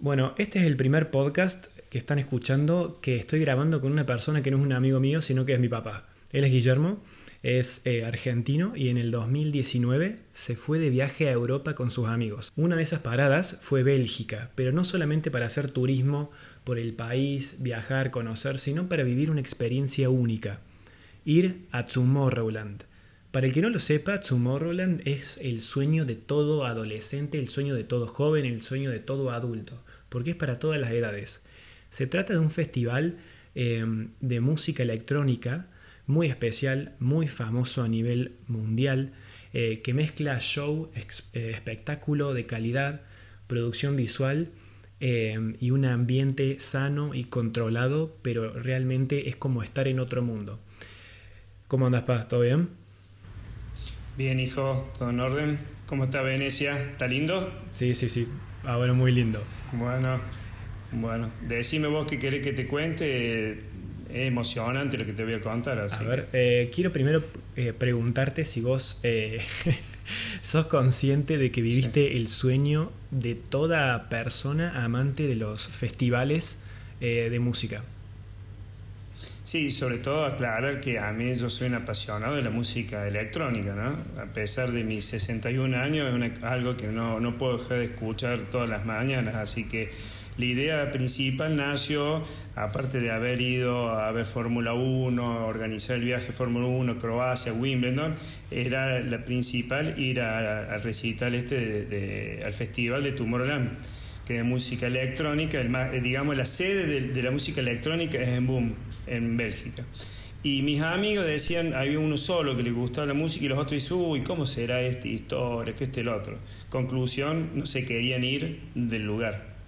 Bueno, este es el primer podcast que están escuchando que estoy grabando con una persona que no es un amigo mío, sino que es mi papá. Él es Guillermo, es eh, argentino y en el 2019 se fue de viaje a Europa con sus amigos. Una de esas paradas fue Bélgica, pero no solamente para hacer turismo por el país, viajar, conocer, sino para vivir una experiencia única. Ir a Tomorrowland. Para el que no lo sepa, Tomorrowland es el sueño de todo adolescente, el sueño de todo joven, el sueño de todo adulto, porque es para todas las edades. Se trata de un festival eh, de música electrónica muy especial, muy famoso a nivel mundial, eh, que mezcla show, eh, espectáculo de calidad, producción visual y un ambiente sano y controlado, pero realmente es como estar en otro mundo. ¿Cómo andas, Paz? ¿Todo bien? Bien, hijo, todo en orden. ¿Cómo está Venecia? ¿Está lindo? Sí, sí, sí. Ah, bueno, muy lindo. Bueno, bueno. Decime vos qué querés que te cuente. Es emocionante lo que te voy a contar. A ver, eh, quiero primero eh, preguntarte si vos eh, sos consciente de que viviste el sueño de toda persona amante de los festivales de música. Sí, sobre todo aclarar que a mí yo soy un apasionado de la música electrónica, ¿no? A pesar de mis 61 años, es algo que no, no puedo dejar de escuchar todas las mañanas, así que la idea principal nació, aparte de haber ido a ver Fórmula 1, organizar el viaje Fórmula 1, Croacia, Wimbledon, era la principal ir al recital este, al festival de Tomorrowland que de música electrónica, el, eh, digamos la sede de, la música electrónica es en Boom, en Bélgica. Y mis amigos decían, había uno solo que le gustaba la música y los otros decían, uy, ¿cómo será esta historia? ¿Qué este el otro? Conclusión, no se querían ir del lugar.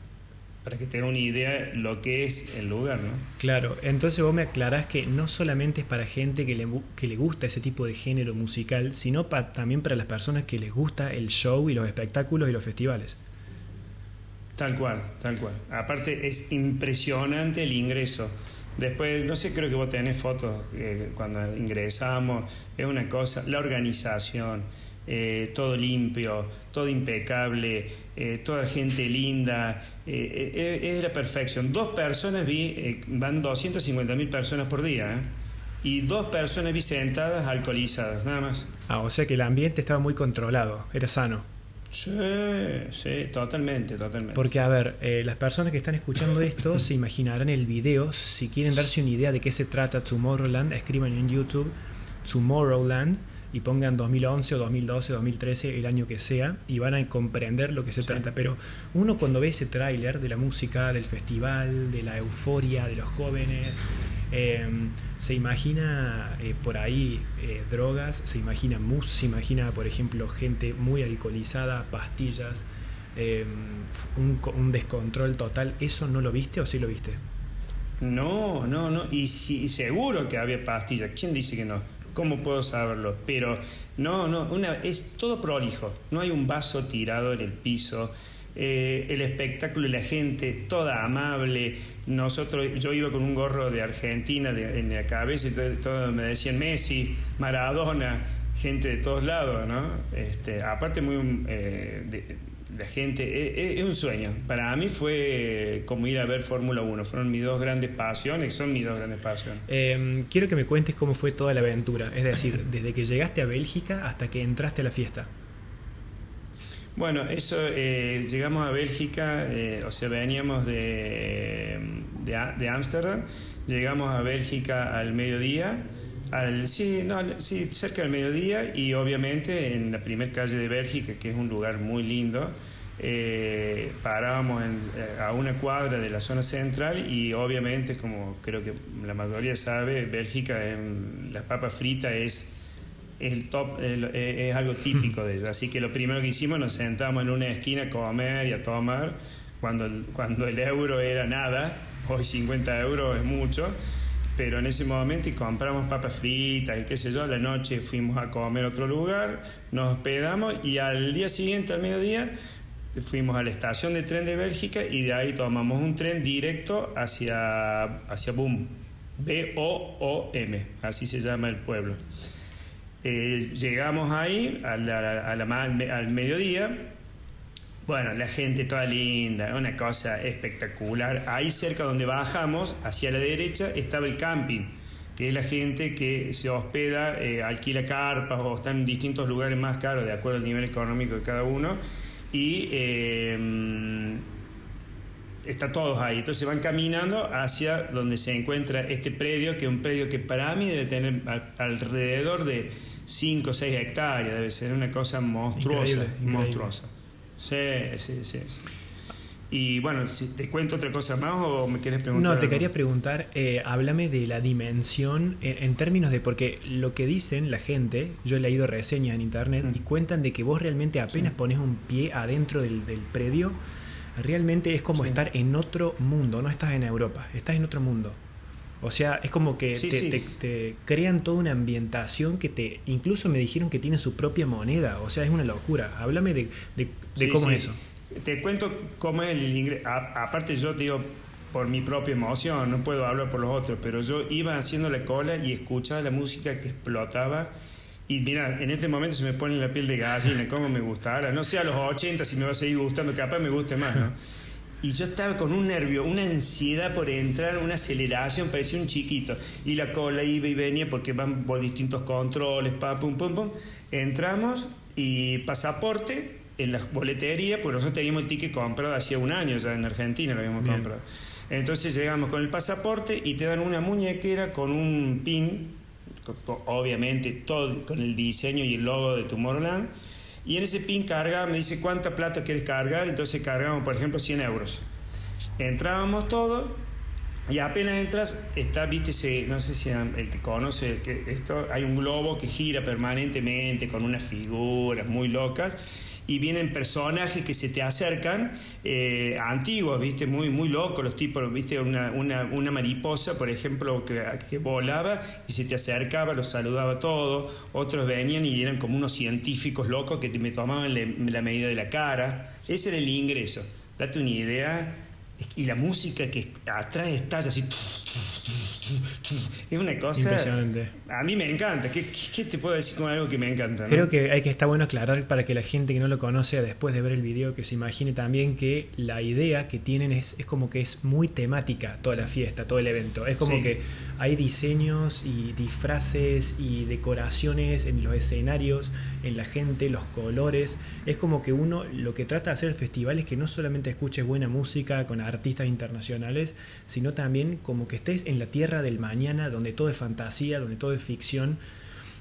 Para que tengan una idea lo que es el lugar, ¿no? Claro, entonces vos me aclarás que no solamente es para gente que le, que le gusta ese tipo de género musical, sino también para las personas que les gusta el show y los espectáculos y los festivales. Tal cual, tal cual. Aparte es impresionante el ingreso. Después, no sé, creo que vos tenés fotos eh, cuando ingresamos, es una cosa, la organización, eh, todo limpio, todo impecable, eh, toda gente linda, es la perfección. Dos personas vi, van 250 mil personas por día, y dos personas vi sentadas alcoholizadas, nada más. Ah, o sea que el ambiente estaba muy controlado, era sano. Sí, sí, totalmente, totalmente. Porque, a ver, eh, las personas que están escuchando esto se imaginarán el video. Si quieren darse una idea de qué se trata Tomorrowland, escriban en YouTube Tomorrowland y pongan 2011 o 2012 o 2013, el año que sea, y van a comprender lo que se trata. Pero uno cuando ve ese tráiler de la música, del festival, de la euforia, de los jóvenes, Em, se imagina eh, por ahí eh, drogas, se imagina mus, se imagina, por ejemplo, gente muy alcoholizada, pastillas, em, un, descontrol total. ¿Eso no lo viste o sí lo viste? No, no, no. Y, si, seguro que había pastillas. ¿Quién dice que no? ¿Cómo puedo saberlo? Pero no, no, una, es todo prolijo. No hay un vaso tirado en el piso. Eh, el espectáculo y la gente, toda amable. Nosotros, yo iba con un gorro de Argentina en la cabeza y todo, me decían Messi, Maradona, gente de todos lados, ¿no? Este, aparte muy eh, la gente, es, un sueño. Para mí fue como ir a ver Fórmula 1, fueron mis dos grandes pasiones, son mis dos grandes pasiones. Em, quiero que me cuentes cómo fue toda la aventura, es decir, desde que llegaste a Bélgica hasta que entraste a la fiesta. Bueno, eso, eh, llegamos a Bélgica, eh, o sea, veníamos de Ámsterdam, de, llegamos a Bélgica al mediodía, al, sí, no, sí, cerca del mediodía y obviamente en la primera calle de Bélgica, que es un lugar muy lindo, eh, parábamos a una cuadra de la zona central y obviamente, como creo que la mayoría sabe, Bélgica, en, la papa frita es el top, es algo típico de ellos. Así que lo primero que hicimos nos sentamos en una esquina a comer y a tomar cuando el, cuando el euro era nada, hoy 50 euros es mucho, pero en ese momento y compramos papas fritas y qué sé yo, a la noche fuimos a comer a otro lugar, nos hospedamos y al día siguiente, al mediodía, fuimos a la estación de tren de Bélgica y de ahí tomamos un tren directo hacia, hacia Boom, B-O-O-M, así se llama el pueblo. Eh, llegamos ahí al mediodía, Bueno, la gente toda linda, una cosa espectacular. Ahí cerca donde bajamos, hacia la derecha, estaba el camping, que es la gente que se hospeda, eh, alquila carpas o está en distintos lugares más caros, de acuerdo al nivel económico de cada uno. Y eh, está todos ahí. Entonces van caminando hacia donde se encuentra este predio, que es un predio que para mí debe tener alrededor de 5 o 6 hectáreas, debe ser una cosa monstruosa. monstruosa. Sí, sí, sí, Y bueno, si te cuento otra cosa más o me quieres preguntar. No, te quería preguntar, eh, háblame de la dimensión en, términos de, porque lo que dicen la gente, yo he leído reseñas en internet mm. y cuentan de que vos realmente apenas pones un pie adentro del, del predio, realmente es como estar en otro mundo, no estás en Europa, estás en otro mundo. O sea, es como que te, crean toda una ambientación que te... Incluso me dijeron que tiene su propia moneda. O sea, es una locura. Háblame de, cómo es eso. Te cuento cómo es el ingreso. Aparte yo digo, por mi propia emoción, no puedo hablar por los otros, pero yo iba haciendo la cola y escuchaba la música que explotaba y mira, en este momento se me pone la piel de gallina, cómo me gustara. No sé a los 80 si me va a seguir gustando, capaz me guste más, ¿no? Y yo estaba con un nervio, una ansiedad por entrar, una aceleración, parecía un chiquito. Y la cola iba y venía porque van por distintos controles, pa, pum, pum, pum. Entramos y pasaporte en la boletería, pues nosotros teníamos el ticket comprado hacía un año ya en Argentina, lo habíamos comprado. Entonces llegamos con el pasaporte y te dan una muñequera con un pin obviamente todo con el diseño y el logo de Tomorrowland. Y en ese pin carga, me dice cuánta plata quieres cargar, entonces cargamos, por ejemplo, 100 euros. Entrábamos todo y apenas entras, está, viste, no sé si el que conoce que esto, hay un globo que gira permanentemente con unas figuras muy locas y vienen personajes que se te acercan, eh, antiguos, ¿viste? Muy, muy locos los tipos, ¿viste? Una, una, mariposa, por ejemplo, que, que, volaba y se te acercaba, los saludaba todo. Otros venían y eran como unos científicos locos que me tomaban la medida de la cara. Ese era el ingreso. Date una idea. Y la música que atrás estalla así es una cosa. Impresionante. A mí me encanta. ¿Qué, te puedo decir con algo que me encanta? Creo que hay que estar bueno aclarar para que la gente que no lo conoce después de ver el video que se imagine también que la idea que tienen es, es como que es muy temática toda la fiesta, todo el evento. Es como que hay diseños y disfraces y decoraciones en los escenarios, en la gente, los colores. Es como que uno lo que trata de hacer el festival es que no solamente escuches buena música con artistas internacionales, sino también como que estés en la tierra del mañana, donde todo es fantasía, donde todo es ficción.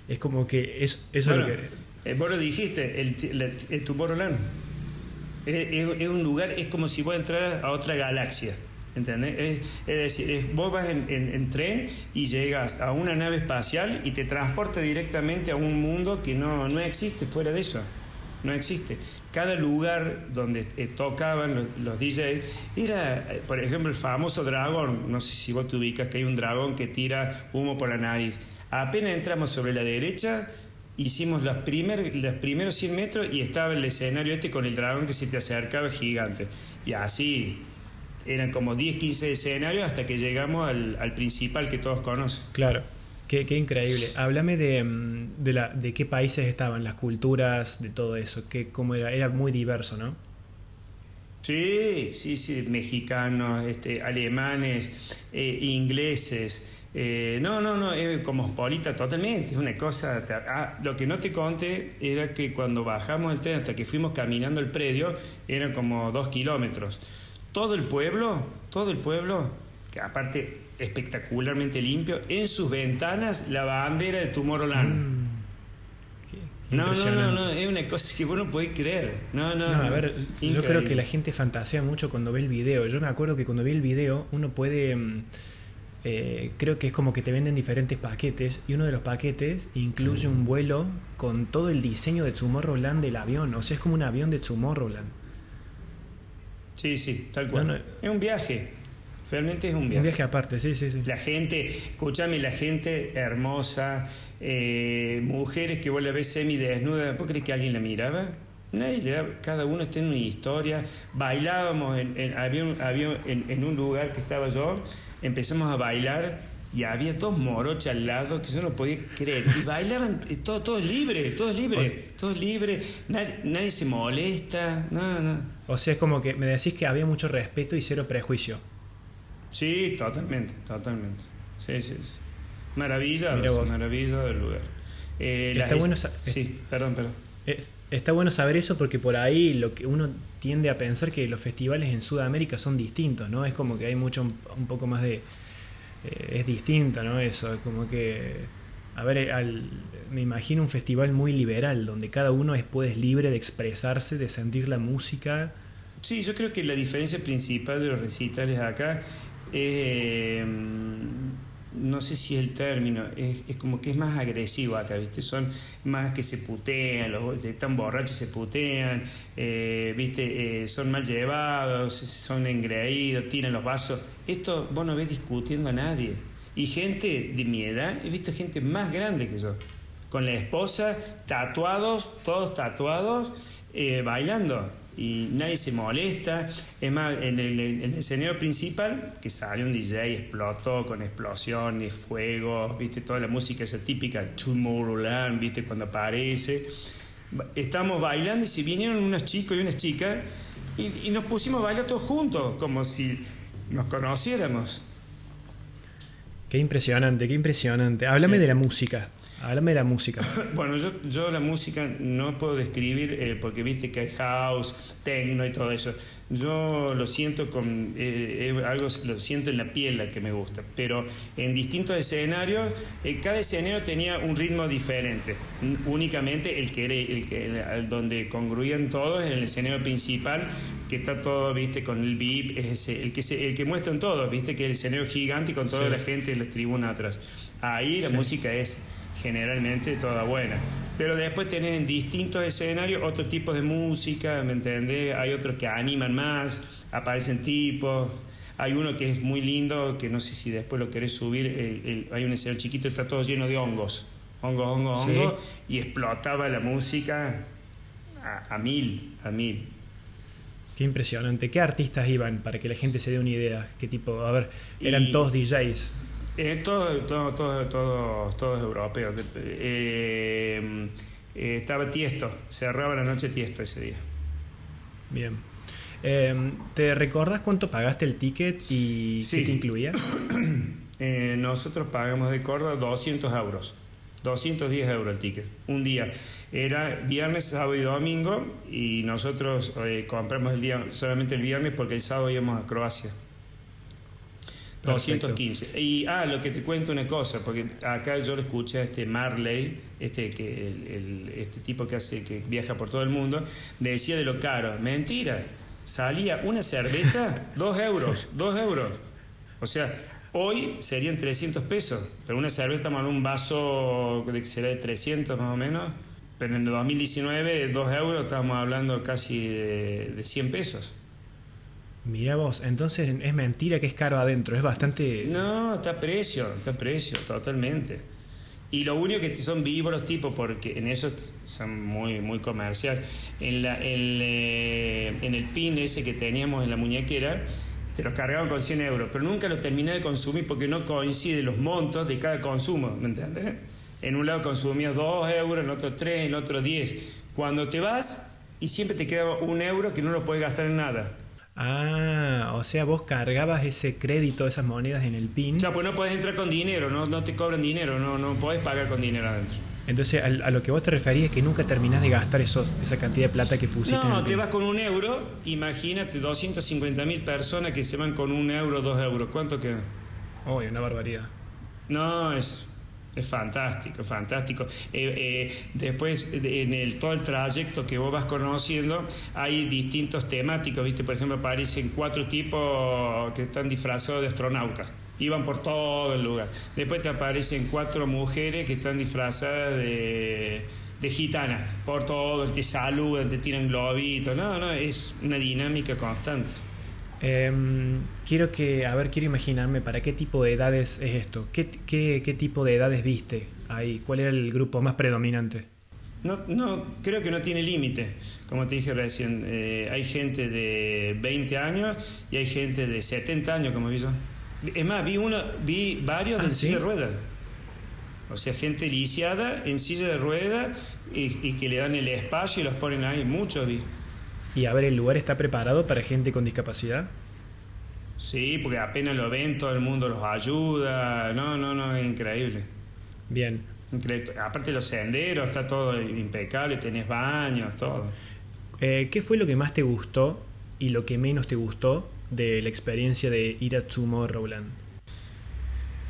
Es como que es, eso es lo que... Eh, vos lo dijiste, el, el, Tomorrowland es, un lugar, es como si vos entraras a otra galaxia. ¿Entendés? Es, decir, vos vas en, tren y llegas a una nave espacial y te transporta directamente a un mundo que no, no existe fuera de eso. No existe cada lugar donde eh, tocaban los, los, DJs era, eh, por ejemplo, el famoso dragón. No sé si vos te ubicas que hay un dragón que tira humo por la nariz. Apenas entramos sobre la derecha, hicimos los, primer, los primeros 100 metros y estaba el escenario este con el dragón que se te acercaba gigante. Y así eran como 10, 15 escenarios hasta que llegamos al, al principal que todos conocen. Claro. Qué, increíble. Háblame de, mm, de, la, de qué países estaban, las culturas, de todo eso. Que, cómo era, era muy diverso, ¿no? Sí, sí, sí, mexicanos, este, alemanes, eh, ingleses. Eh, no, no, no, es cosmopolita totalmente, es una cosa... Ah, lo que no te conté era que cuando bajamos el tren hasta que fuimos caminando el predio, eran como dos kilómetros. Todo el pueblo, todo el pueblo, que aparte espectacularmente limpio. En sus ventanas la bandera de Tomorrowland. Mm. No, no, no, no, es una cosa que vos no podés creer. No, no, no. A ver, yo creo que la gente fantasea mucho cuando ve el video. Yo me acuerdo que cuando vi el video uno puede... Mm, eh, creo que es como que te venden diferentes paquetes y uno de los paquetes incluye un vuelo con todo el diseño de Tomorrowland del avión. O sea, es como un avión de Tomorrowland. Sí, sí, tal cual. es un viaje. Realmente es un viaje. Un viaje aparte, sí, sí, sí. La gente, escúchame, la gente hermosa, eh, mujeres que vos la ves semidesnuda, ¿vos crees que alguien la miraba? Nadie cada uno tiene una historia. Bailábamos, en, había, un, en, un lugar que estaba yo, empezamos a bailar y había dos morochas al lado que yo no podía creer. Y bailaban eh, todo, todo libre, todo libre, todo libre, nadie, nadie se molesta, no, no. O sea, es como que me decís que había mucho respeto y cero prejuicio. Sí, totalmente, totalmente. Sí, sí, sí. Maravilloso, maravilloso del lugar. Eh, está bueno sí, perdón, perdón. Eh, está bueno saber eso porque por ahí lo que uno tiende a pensar que los festivales en Sudamérica son distintos, ¿no? Es como que hay mucho un poco más de eh, es distinto, ¿no? Eso, es como que, a ver, me imagino un festival muy liberal, donde cada uno es pues, libre de expresarse, de sentir la música. Sí, yo creo que la diferencia principal de los recitales acá es no sé si es el término, es, como que es más agresivo acá, ¿viste? Son más que se putean, los, están borrachos se putean, eh, ¿viste? Eh, son mal llevados, son engreídos, tiran los vasos. Esto vos no ves discutiendo a nadie. Y gente de mi he visto gente más grande que yo, con la esposa, tatuados, todos tatuados, eh, bailando y nadie se molesta. Es más, en el, escenario principal, que sale un DJ, explotó con explosiones, fuego, viste, toda la música esa típica Tomorrowland, viste, cuando aparece. Estamos bailando y si vinieron unos chicos y unas chicas y, nos pusimos a bailar todos juntos, como si nos conociéramos. Qué impresionante, qué impresionante. Háblame de la música. Háblame de la música. bueno, yo, yo la música no puedo describir eh, porque viste que hay house, techno y todo eso. Yo lo siento con eh, eh, algo lo siento en la piel la que me gusta, pero en distintos escenarios cada escenario tenía un ritmo diferente. Únicamente el que era el que donde congruían todos en el escenario principal que está todo, viste, con el VIP, es el que se, el que muestran todos, viste que el escenario gigante y con toda la gente en la tribuna atrás. Ahí la música es generalmente toda buena. Pero después tenés en distintos escenarios otro tipo de música, ¿me entendés? Hay otros que animan más, aparecen tipos. Hay uno que es muy lindo, que no sé si después lo querés subir, hay un escenario chiquito, está todo lleno de hongos. Hongos, hongos, hongos. Y explotaba la música a, mil, a mil. Qué impresionante. ¿Qué artistas iban para que la gente se dé una idea? ¿Qué tipo? A ver, eran todos DJs. Eh, todos, todos, todos, europeos. Eh, eh, estaba Tiesto, cerraba la noche Tiesto ese día. Bien. Em, ¿Te recordás cuánto pagaste el ticket y qué te incluía? nosotros pagamos de Córdoba 200 euros. 210 euros el ticket, un día. Era viernes, sábado y domingo y nosotros compramos el día solamente el viernes porque el sábado íbamos a Croacia. 215. Y, ah, lo que te cuento una cosa, porque acá yo lo escuché a este Marley, este, que, el, este tipo que, hace, que viaja por todo el mundo, decía de lo caro. Mentira, salía una cerveza, dos euros, dos euros. O sea, hoy serían 300 pesos, pero una cerveza estamos en un vaso que será de 300 más o menos. Pero en el 2019, dos euros, estamos hablando casi de, de 100 pesos. Mira vos, entonces es mentira que es caro adentro, es bastante... No, está a precio, está a precio, totalmente. Y lo único que son vivos los tipos, porque en eso son muy, muy comercial. Eh, en el pin ese que teníamos en la muñequera, te lo cargaban con 100 euros, pero nunca lo terminé de consumir porque no coinciden los montos de cada consumo, ¿me entiendes? En un lado consumías 2 euros, en otro 3, en otro 10. Cuando te vas y siempre te queda un euro que no lo puedes gastar en nada. Ah, o sea, vos cargabas ese crédito, esas monedas en el PIN. Claro, pues no podés entrar con dinero, no, no te cobran dinero, no, no podés pagar con dinero adentro. Entonces, a, lo que vos te referís es que nunca terminás de gastar esos, esa cantidad de plata que pusiste. No, te vas con un euro, imagínate 250 mil personas que se van con un euro, dos euros. ¿Cuánto queda? Oh, una barbaridad. No, es es fantástico, fantástico. Eh, eh, después, en el, todo el trayecto que vos vas conociendo, hay distintos temáticos, ¿viste? Por ejemplo, aparecen cuatro tipos que están disfrazados de astronautas. Iban por todo el lugar. Después te aparecen cuatro mujeres que están disfrazadas de, de gitanas. Por todo, te saludan, te tiran globitos. No, no, es una dinámica constante. Em, quiero que, a ver, quiero imaginarme para qué tipo de edades es esto. ¿Qué, qué, qué tipo de edades viste ahí? ¿Cuál era el grupo más predominante? No, no creo que no tiene límite. Como te dije recién, eh, hay gente de 20 años y hay gente de 70 años, como vi yo. Es más, vi uno, vi varios Ah, en ¿sí? silla de ruedas. O sea, gente lisiada en silla de ruedas y, y que le dan el espacio y los ponen ahí. Muchos vi. Y a ver, ¿el lugar está preparado para gente con discapacidad? Sí, porque apenas lo ven, todo el mundo los ayuda. No, no, no, es increíble. Bien. Increíble. Aparte los senderos, está todo impecable, tenés baños, todo. Eh, ¿Qué fue lo que más te gustó y lo que menos te gustó de la experiencia de ir a Tomorrowland?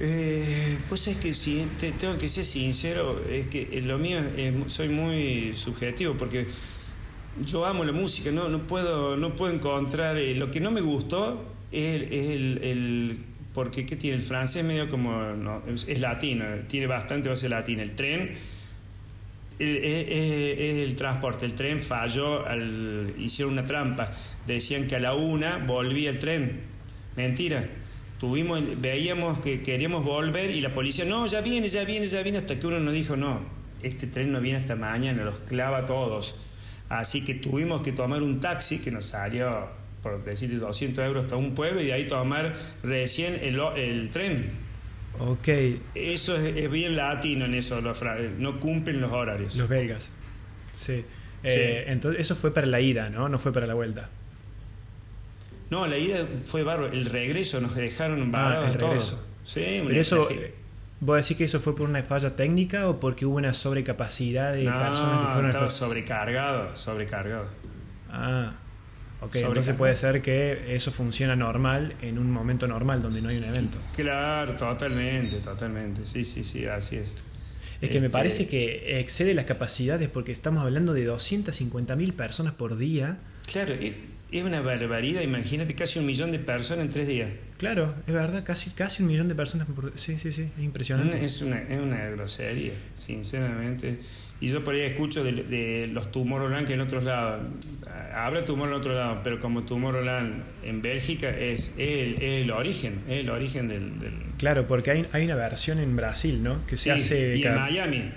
Eh, pues es que si te, tengo que ser sincero, es que lo mío es- soy muy subjetivo porque yo amo la música, no, no puedo, no puedo encontrar eh, lo que no me gustó es el, porque qué tiene el francés medio como no, es, latino, tiene bastante base latina. El tren eh, eh, es el transporte, el tren falló, al, hicieron una trampa, decían que a la una volvía el tren, mentira. Tuvimos, veíamos que queríamos volver y la policía, no, ya viene, ya viene, ya viene, hasta que uno nos dijo, no, este tren no viene hasta mañana, los clava todos. Así que tuvimos que tomar un taxi que nos salió, por decir 200 euros hasta un pueblo y de ahí tomar recién el, el tren. Ok, Eso es, es bien latino en eso, los no cumplen los horarios. los belgas. Sí. Eh, Entonces, eso fue para la ida, ¿no? No fue para la vuelta. No, la ida fue bárbaro. El regreso nos dejaron Ah, varados el todos. regreso. Sí, Pero eso, ¿vos decís que eso fue por una falla técnica o porque hubo una sobrecapacidad de personas que fueron estaba sobrecargado, sobrecargado. Ah, ok, entonces puede ser que eso funciona normal en un momento normal donde no hay un evento. Claro, totalmente, totalmente. Sí, sí, sí, así es. Es que me Este, parece que excede las capacidades porque estamos hablando de 250.000 personas por día. Claro, es, es una barbaridad. Imagínate casi un millón de personas en tres días. Claro, es verdad, casi, casi un millón de personas por Sí, sí, sí, es impresionante. Es una, es una grosería, sinceramente. Y yo por ahí escucho de, de los Tomorrowland que en otros lados. Habrá Tomorrowland en otro lado, pero como Tomorrowland en Bélgica es, el, es el origen, es el origen del... del- Claro, porque hay, hay una versión en Brasil, ¿no? Que se Sí, hace... y en Miami.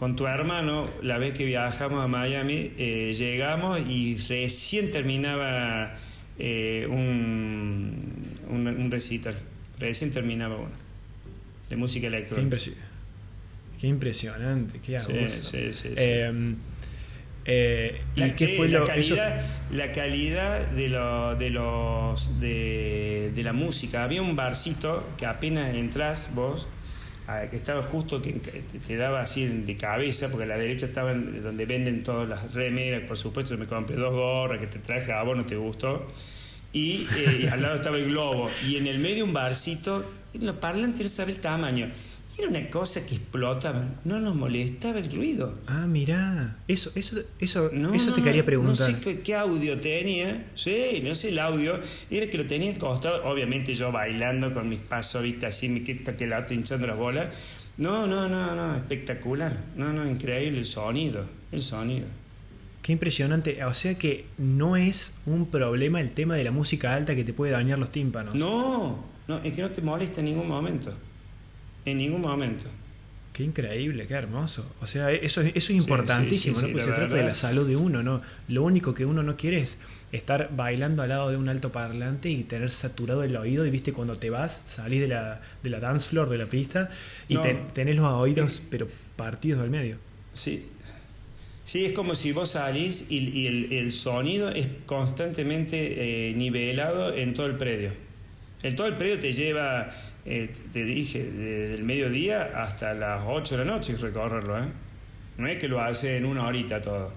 Con tu hermano, la vez que viajamos a Miami, eh, llegamos y recién terminaba eh, un, un, un recital. Recién terminaba uno. De música Qué, electrónica. impresi- qué impresionante, qué Sí, abuso. sí, sí, sí. Eh, eh, ¿Y La, qué fue la lo eso- calidad, la calidad de, lo- de los de, de la música. Había un barcito que apenas entras vos, que estaba justo que te, daba así de cabeza, porque a la derecha estaba en- donde venden todas las remeras, por supuesto, me compré dos gorras que te traje a vos, no te gustó. Y, eh, y al lado estaba el globo. Y en el medio un barcito, los parlantes no sabe el tamaño. Era una cosa que explotaba, no nos molestaba el ruido. Ah, mirá, eso, eso, eso, No, eso te quería preguntar. No sé qué, qué audio tenía. Sí, no sé el audio. Era que lo tenía al costado. Obviamente yo bailando con mis pasos, viste, así, me quita que la otra hinchando las bolas. No, no, no, no, espectacular. No, no, increíble el sonido. El sonido. Qué impresionante. O sea que no es un problema el tema de la música alta que te puede dañar los tímpanos. No, no, es que no te molesta en ningún momento. En ningún momento. Qué increíble, qué hermoso. O sea, eso, es- eso es importantísimo, sí, sí, ¿no? Porque se trata de la salud de uno, ¿no? Lo único que uno no quiere es estar bailando al lado de un altoparlante y tener saturado el oído. Y viste, cuando te vas, salís de la, de la dance floor, de la pista, y No. te- tenés los oídos, pero partidos del medio. Sí. Sí, es como si vos salís y, y el, el sonido es constantemente eh, nivelado en todo el predio. El todo el predio te lleva, eh, te dije, desde el mediodía hasta las 8 de la noche recorrerlo, ¿eh? No es que lo hace en una horita todo.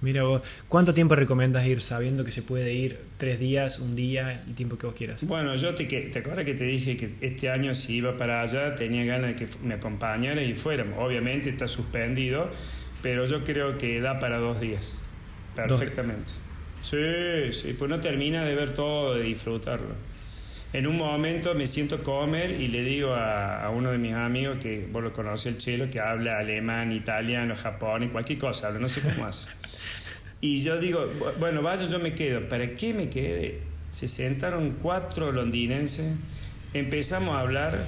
Mira vos, ¿cuánto tiempo recomiendas ir sabiendo que se puede ir? ¿Tres días, un día, el tiempo que vos quieras? Bueno, yo te, que- te acuerdas que te dije que este año si iba para allá tenía ganas de que me acompañara y fuéramos. Obviamente está suspendido, pero yo creo que da para dos días. Perfectamente. Sí, sí, pues no termina de ver todo, de disfrutarlo. En un momento me siento a comer y le digo a, a uno de mis amigos, que vos lo conoces, el chelo, que habla alemán, italiano, japonés, cualquier cosa, no sé cómo hace. Y yo digo, "Bu- bueno, vaya, yo me quedo. ¿Para qué me quede? Se sentaron cuatro londinenses, empezamos a hablar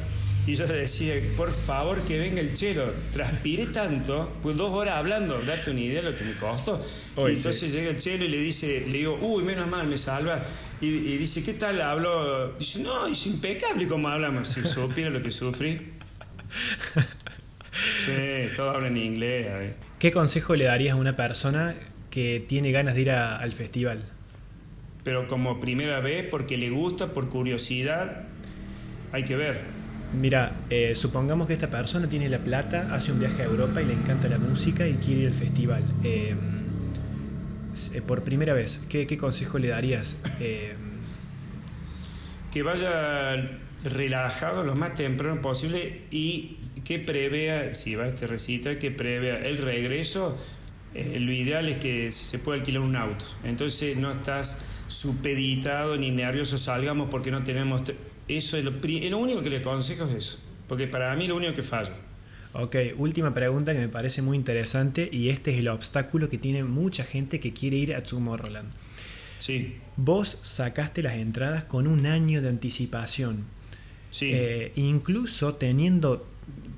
Y yo decía, por favor que venga el chelo. Transpiré tanto, pues dos horas hablando, date una idea de lo que me costó. y entonces llega el chelo y le dice, le digo, uy, menos mal, me salva. Y, dice, ¿qué tal hablo? Dice, no, es impecable como hablamos. Si supiera lo que sufrí. Sí, todo habla en inglés. ¿Qué consejo le darías a una persona que tiene ganas de ir al festival? Pero como primera vez, porque le gusta, por curiosidad, hay que ver. Mira, eh, supongamos que esta persona tiene la plata, hace un viaje a Europa y le encanta la música y quiere ir al festival. Eh, eh, por primera vez, ¿qué, consejo le darías? que vaya relajado lo más temprano posible y que prevea, si va a este recital, que prevea el regreso. lo ideal es que se pueda alquilar un auto. Entonces no estás supeditado ni nervioso, salgamos porque no tenemos eso es lo, lo único que le aconsejo es eso, porque para mí lo único que falla. Ok, última pregunta que me parece muy interesante y este es el obstáculo que tiene mucha gente que quiere ir a Tomorrowland. Sí. Vos sacaste las entradas con un año de anticipación. Sí. Eh, incluso teniendo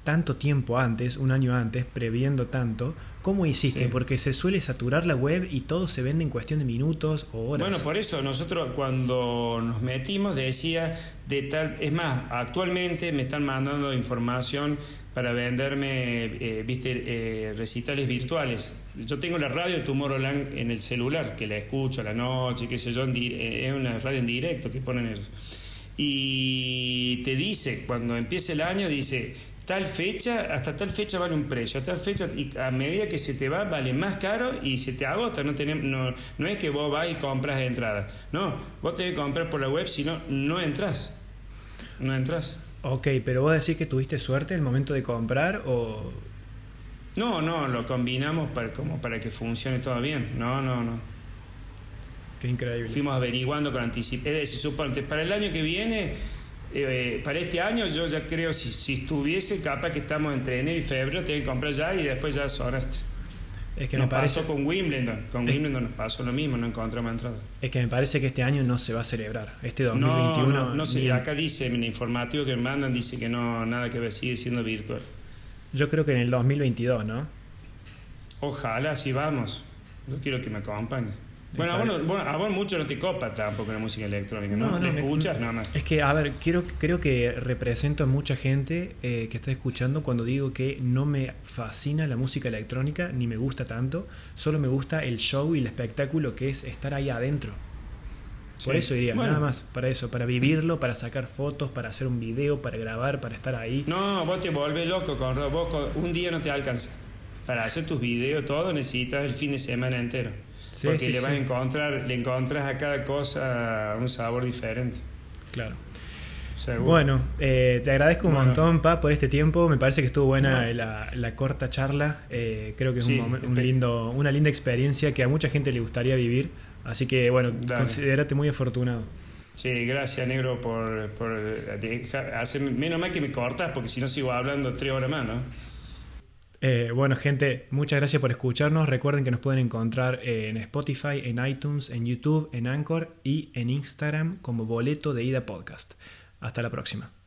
tanto tiempo antes, un año antes, previendo tanto, ¿Cómo hiciste? Porque se suele saturar la web y todo se vende en cuestión de minutos o horas. Bueno, por eso nosotros cuando nos metimos decía de tal, es más, actualmente me están mandando información para venderme, eh, viste, eh, recitales virtuales. Yo tengo la radio de Tomorrowland en el celular, que la escucho a la noche, qué sé yo, eh, es una radio en directo que ponen ellos. Y te dice, cuando empieza el año, dice, tal fecha, hasta tal fecha vale un precio, a tal fecha, y a medida que se te va, vale más caro y se te agota. No, tenemos, no, no es que vos vas y compras de entrada. No, vos tenés que comprar por la web, si no, no entras. No entras. Ok, pero vos decís que tuviste suerte en el momento de comprar o. No, no, lo combinamos para, como para que funcione todo bien. No, no, no. Qué increíble. Fuimos averiguando con anticipación. Es decir, suponte, para el año que viene eh, para este año yo ya creo, si, si estuviese, capaz que estamos entre enero y febrero, tengo que comprar ya y después ya sonaste. Es que nos pasó con Wimbledon, con Wimbledon nos pasó lo mismo, no encontramos entrada. Es que me parece que este año no se va a celebrar, este 2021. No, no, sé, acá dice, en el informativo que me mandan dice que no, nada que ver, sigue siendo virtual. Yo creo que en el 2022, ¿no? Ojalá, si vamos. Yo quiero que me acompañe. Bueno, a vos, mucho no te copa tampoco la música electrónica, ¿no? ¿No, escuchas nada más? Es que, a ver, quiero, creo que represento a mucha gente eh, que está escuchando cuando digo que no me fascina la música electrónica, ni me gusta tanto, solo me gusta el show y el espectáculo que es estar ahí adentro. Por eso diría, nada más, para eso, para vivirlo, para sacar fotos, para hacer un video, para grabar, para estar ahí. No, vos te volvés loco, con, vos un día no te alcanza. Para hacer tus videos, todo necesitas el fin de semana entero porque le vas a encontrar, le encontras a cada cosa un sabor diferente. Claro. Bueno, eh, te agradezco un montón, Pa, por este tiempo. Me parece que estuvo buena la, corta charla. Eh, creo que es un, lindo, una linda experiencia que a mucha gente le gustaría vivir. Así que, bueno, considérate muy afortunado. Sí, gracias, negro, por, por hacer, menos mal que me cortas, porque si no sigo hablando tres horas más, ¿no? Eh, bueno, gente, muchas gracias por escucharnos. Recuerden que nos pueden encontrar en Spotify, en iTunes, en YouTube, en Anchor y en Instagram como Boleto de Ida Podcast. Hasta la próxima.